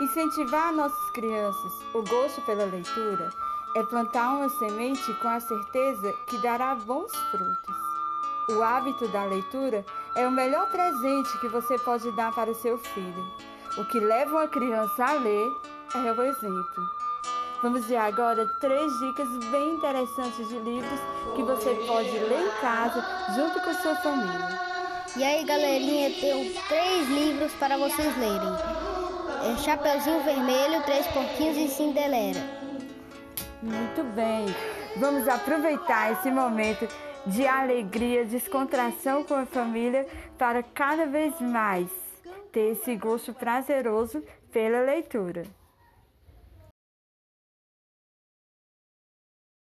Incentivar nossas crianças o gosto pela leitura é plantar uma semente com a certeza que dará bons frutos. O hábito da leitura é o melhor presente que você pode dar para o seu filho. O que leva uma criança a ler é o exemplo. Vamos ver agora três dicas bem interessantes de livros que você pode ler em casa junto com sua família. E aí, galerinha, tenho três livros para vocês lerem. Chapeuzinho Vermelho, Três Porquinhos e Cinderela. Muito bem. Vamos aproveitar esse momento de alegria, descontração com a família para cada vez mais ter esse gosto prazeroso pela leitura.